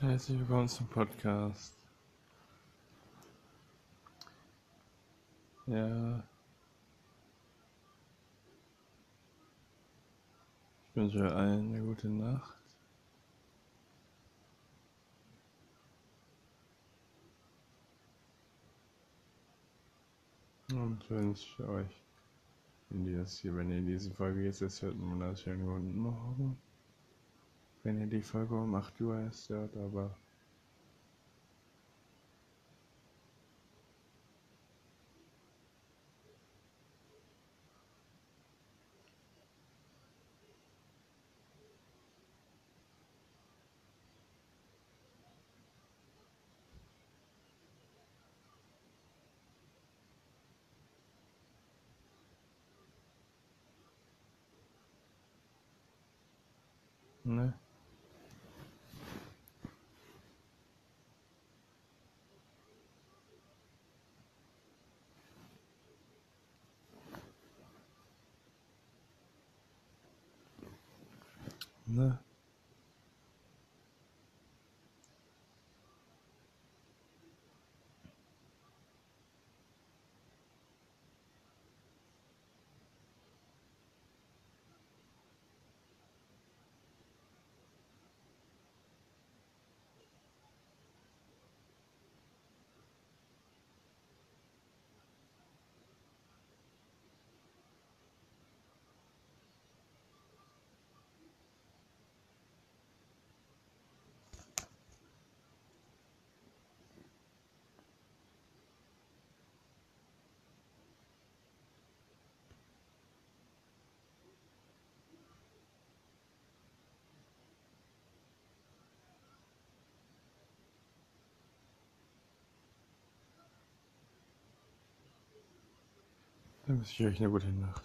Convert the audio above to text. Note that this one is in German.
Herzlich willkommen zum Podcast. Ja, ich wünsche allen eine gute Nacht. Und wünsche euch, wenn ihr das hier, wenn ihr diese Folge jetzt hört, einen wunderschönen guten Morgen. Wenn ihr die Folge um 8 Uhr erst hört, aber ne? Ne? Dann wünsche ich euch eine gute Nacht.